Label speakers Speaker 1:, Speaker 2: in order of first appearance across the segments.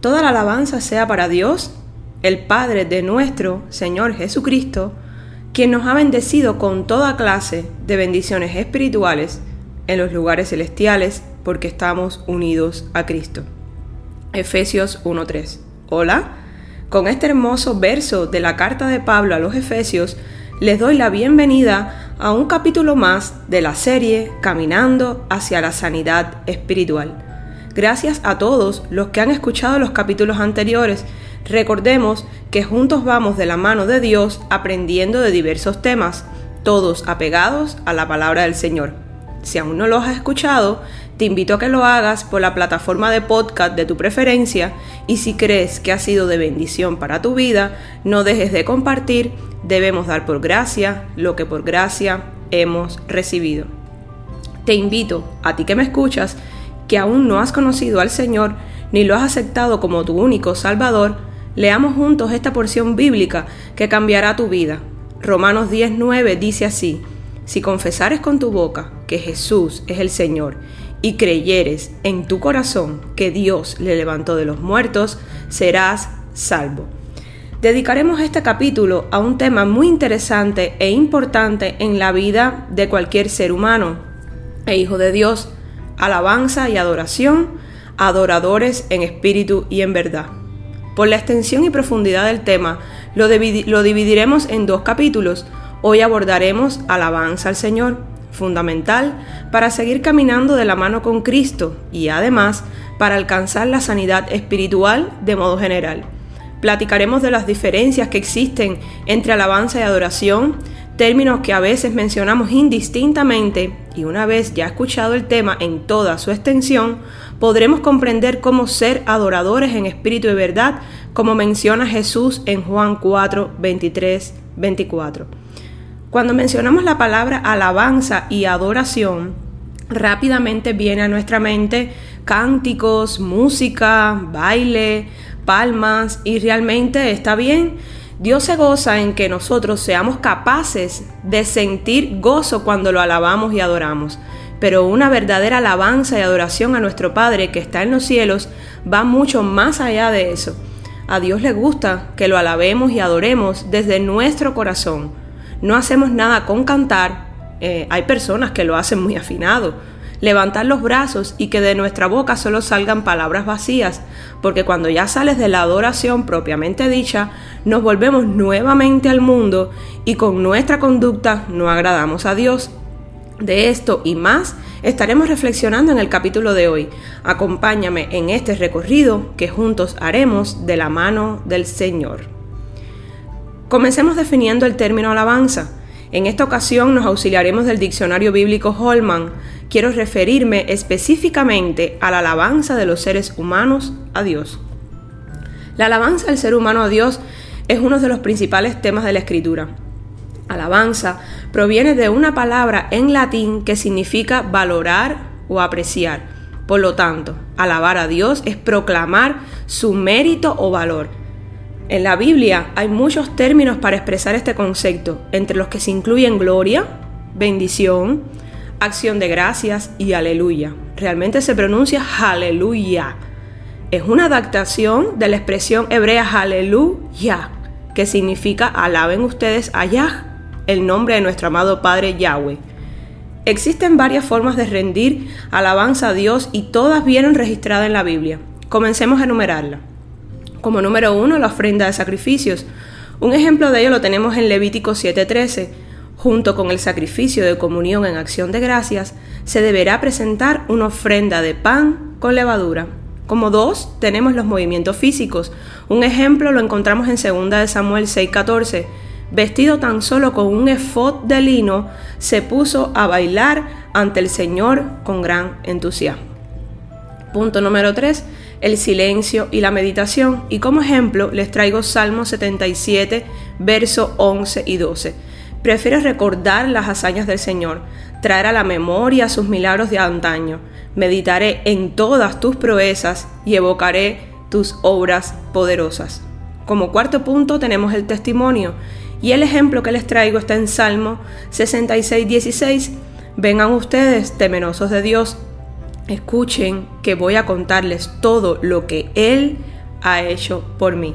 Speaker 1: Toda la alabanza sea para Dios, el Padre de nuestro Señor Jesucristo, quien nos ha bendecido con toda clase de bendiciones espirituales en los lugares celestiales porque estamos unidos a Cristo. Efesios 1.3. Hola, con este hermoso verso de la carta de Pablo a los Efesios, les doy la bienvenida a un capítulo más de la serie Caminando hacia la Sanidad Espiritual. Gracias a todos los que han escuchado los capítulos anteriores. Recordemos que juntos vamos de la mano de Dios aprendiendo de diversos temas, todos apegados a la palabra del Señor. Si aún no los has escuchado, te invito a que lo hagas por la plataforma de podcast de tu preferencia y si crees que ha sido de bendición para tu vida, no dejes de compartir, debemos dar por gracia lo que por gracia hemos recibido. Te invito, a ti que me escuchas, que aún no has conocido al Señor ni lo has aceptado como tu único Salvador, leamos juntos esta porción bíblica que cambiará tu vida. Romanos 10:9 dice así, si confesares con tu boca que Jesús es el Señor y creyeres en tu corazón que Dios le levantó de los muertos, serás salvo. Dedicaremos este capítulo a un tema muy interesante e importante en la vida de cualquier ser humano e hijo de Dios, alabanza y adoración, adoradores en espíritu y en verdad. Por la extensión y profundidad del tema, lo, dividiremos en dos capítulos. Hoy abordaremos alabanza al Señor, fundamental para seguir caminando de la mano con Cristo y además para alcanzar la sanidad espiritual de modo general. Platicaremos de las diferencias que existen entre alabanza y adoración, términos que a veces mencionamos indistintamente y una vez ya escuchado el tema en toda su extensión, podremos comprender cómo ser adoradores en espíritu y verdad, como menciona Jesús en Juan 4, 23, 24. Cuando mencionamos la palabra alabanza y adoración, rápidamente viene a nuestra mente cánticos, música, baile, palmas y realmente está bien Dios se goza en que nosotros seamos capaces de sentir gozo cuando lo alabamos y adoramos. Pero una verdadera alabanza y adoración a nuestro Padre que está en los cielos va mucho más allá de eso. A Dios le gusta que lo alabemos y adoremos desde nuestro corazón. No hacemos nada con cantar. Eh, hay personas que lo hacen muy afinado levantar los brazos y que de nuestra boca solo salgan palabras vacías, porque cuando ya sales de la adoración propiamente dicha, nos volvemos nuevamente al mundo y con nuestra conducta no agradamos a Dios. De esto y más estaremos reflexionando en el capítulo de hoy. Acompáñame en este recorrido que juntos haremos de la mano del Señor. Comencemos definiendo el término alabanza. En esta ocasión nos auxiliaremos del diccionario bíblico Holman. Quiero referirme específicamente a la alabanza de los seres humanos a Dios. La alabanza del ser humano a Dios es uno de los principales temas de la escritura. Alabanza proviene de una palabra en latín que significa valorar o apreciar. Por lo tanto, alabar a Dios es proclamar su mérito o valor. En la Biblia hay muchos términos para expresar este concepto, entre los que se incluyen gloria, bendición, acción de gracias y aleluya. Realmente se pronuncia aleluya. Es una adaptación de la expresión hebrea aleluya, que significa alaben ustedes a Yah, el nombre de nuestro amado Padre Yahweh. Existen varias formas de rendir alabanza a Dios y todas vienen registradas en la Biblia. Comencemos a enumerarla. Como número uno, la ofrenda de sacrificios. Un ejemplo de ello lo tenemos en Levítico 7:13. Junto con el sacrificio de comunión en acción de gracias, se deberá presentar una ofrenda de pan con levadura. Como dos, tenemos los movimientos físicos. Un ejemplo lo encontramos en 2 de Samuel 6:14. Vestido tan solo con un efod de lino, se puso a bailar ante el Señor con gran entusiasmo. Punto número 3 el silencio y la meditación. Y como ejemplo les traigo Salmo 77, verso 11 y 12. Prefiero recordar las hazañas del Señor, traer a la memoria sus milagros de antaño. Meditaré en todas tus proezas y evocaré tus obras poderosas. Como cuarto punto tenemos el testimonio y el ejemplo que les traigo está en Salmo 66, 16. Vengan ustedes, temerosos de Dios, Escuchen que voy a contarles todo lo que Él ha hecho por mí.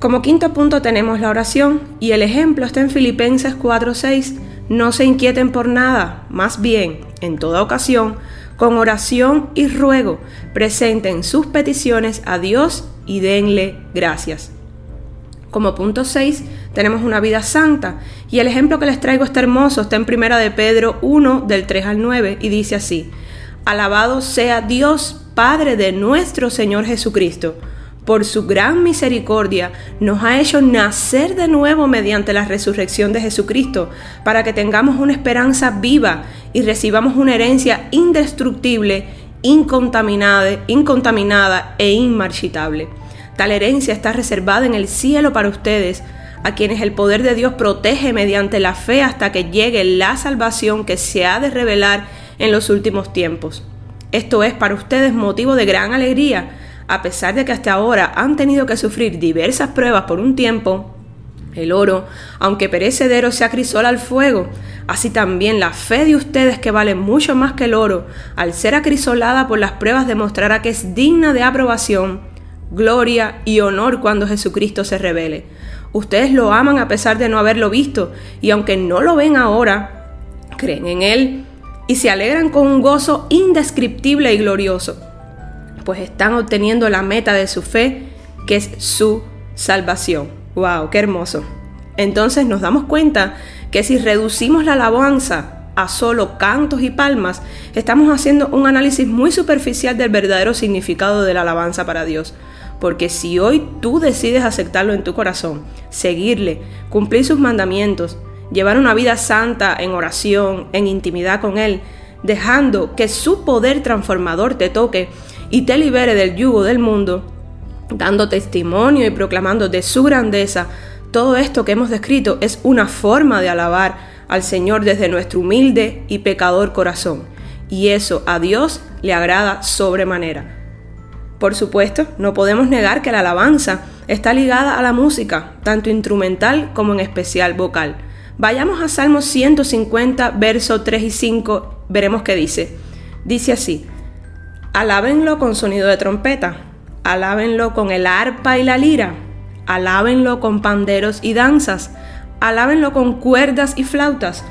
Speaker 1: Como quinto punto tenemos la oración y el ejemplo está en Filipenses 4:6. No se inquieten por nada, más bien, en toda ocasión, con oración y ruego, presenten sus peticiones a Dios y denle gracias. Como punto 6 tenemos una vida santa y el ejemplo que les traigo está hermoso, está en primera de Pedro 1 del 3 al 9 y dice así: Alabado sea Dios, Padre de nuestro Señor Jesucristo. Por su gran misericordia nos ha hecho nacer de nuevo mediante la resurrección de Jesucristo, para que tengamos una esperanza viva y recibamos una herencia indestructible, incontaminada, incontaminada e inmarchitable. Tal herencia está reservada en el cielo para ustedes, a quienes el poder de Dios protege mediante la fe hasta que llegue la salvación que se ha de revelar en los últimos tiempos. Esto es para ustedes motivo de gran alegría, a pesar de que hasta ahora han tenido que sufrir diversas pruebas por un tiempo. El oro, aunque perecedero, se acrisola al fuego. Así también la fe de ustedes, que vale mucho más que el oro, al ser acrisolada por las pruebas, demostrará que es digna de aprobación, gloria y honor cuando Jesucristo se revele. Ustedes lo aman a pesar de no haberlo visto, y aunque no lo ven ahora, creen en Él y se alegran con un gozo indescriptible y glorioso, pues están obteniendo la meta de su fe, que es su salvación. ¡Wow! ¡Qué hermoso! Entonces nos damos cuenta que si reducimos la alabanza a solo cantos y palmas, estamos haciendo un análisis muy superficial del verdadero significado de la alabanza para Dios. Porque si hoy tú decides aceptarlo en tu corazón, seguirle, cumplir sus mandamientos, llevar una vida santa en oración, en intimidad con Él, dejando que su poder transformador te toque y te libere del yugo del mundo, dando testimonio y proclamando de su grandeza, todo esto que hemos descrito es una forma de alabar al Señor desde nuestro humilde y pecador corazón, y eso a Dios le agrada sobremanera. Por supuesto, no podemos negar que la alabanza está ligada a la música, tanto instrumental como en especial vocal. Vayamos a Salmo 150, versos 3 y 5, veremos qué dice. Dice así, alábenlo con sonido de trompeta, alábenlo con el arpa y la lira, alábenlo con panderos y danzas, alábenlo con cuerdas y flautas,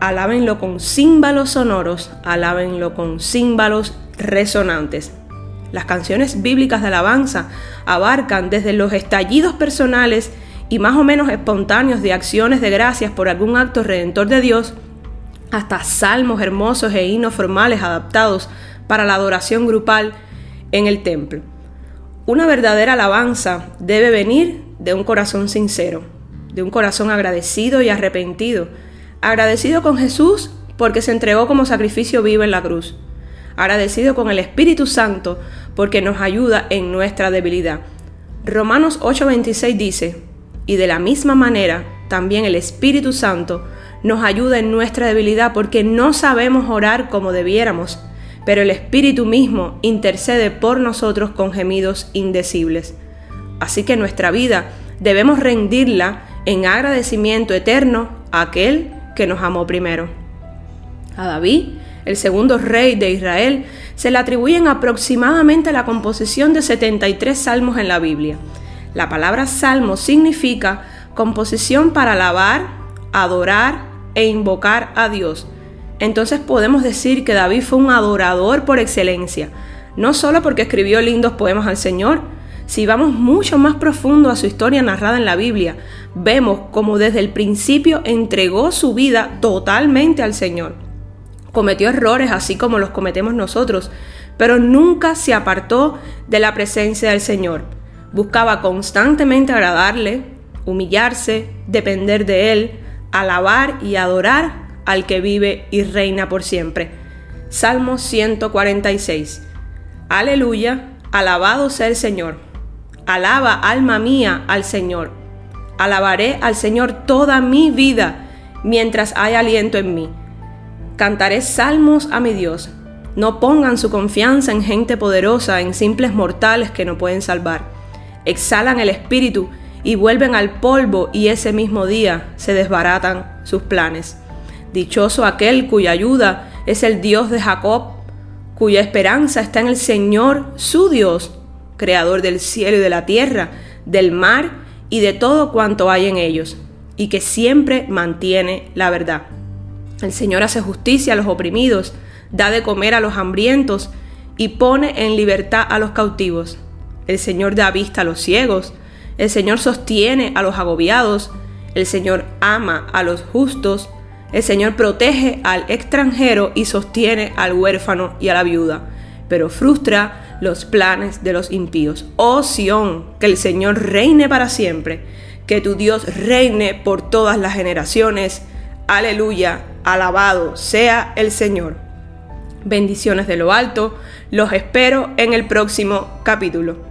Speaker 1: alábenlo con címbalos sonoros, alábenlo con címbalos resonantes. Las canciones bíblicas de alabanza abarcan desde los estallidos personales y más o menos espontáneos de acciones de gracias por algún acto redentor de Dios, hasta salmos hermosos e himnos formales adaptados para la adoración grupal en el templo. Una verdadera alabanza debe venir de un corazón sincero, de un corazón agradecido y arrepentido, agradecido con Jesús porque se entregó como sacrificio vivo en la cruz, agradecido con el Espíritu Santo porque nos ayuda en nuestra debilidad. Romanos 8:26 dice, y de la misma manera, también el Espíritu Santo nos ayuda en nuestra debilidad porque no sabemos orar como debiéramos, pero el Espíritu mismo intercede por nosotros con gemidos indecibles. Así que nuestra vida debemos rendirla en agradecimiento eterno a aquel que nos amó primero. A David, el segundo rey de Israel, se le atribuyen aproximadamente la composición de 73 salmos en la Biblia. La palabra salmo significa composición para alabar, adorar e invocar a Dios. Entonces podemos decir que David fue un adorador por excelencia, no solo porque escribió lindos poemas al Señor, si vamos mucho más profundo a su historia narrada en la Biblia, vemos como desde el principio entregó su vida totalmente al Señor. Cometió errores así como los cometemos nosotros, pero nunca se apartó de la presencia del Señor buscaba constantemente agradarle, humillarse, depender de él, alabar y adorar al que vive y reina por siempre. Salmo 146. Aleluya, alabado sea el Señor. Alaba, alma mía, al Señor. Alabaré al Señor toda mi vida mientras hay aliento en mí. Cantaré salmos a mi Dios. No pongan su confianza en gente poderosa, en simples mortales que no pueden salvar exhalan el espíritu y vuelven al polvo y ese mismo día se desbaratan sus planes. Dichoso aquel cuya ayuda es el Dios de Jacob, cuya esperanza está en el Señor su Dios, creador del cielo y de la tierra, del mar y de todo cuanto hay en ellos, y que siempre mantiene la verdad. El Señor hace justicia a los oprimidos, da de comer a los hambrientos y pone en libertad a los cautivos. El Señor da vista a los ciegos, el Señor sostiene a los agobiados, el Señor ama a los justos, el Señor protege al extranjero y sostiene al huérfano y a la viuda, pero frustra los planes de los impíos. Oh Sión, que el Señor reine para siempre, que tu Dios reine por todas las generaciones. Aleluya, alabado sea el Señor. Bendiciones de lo alto, los espero en el próximo capítulo.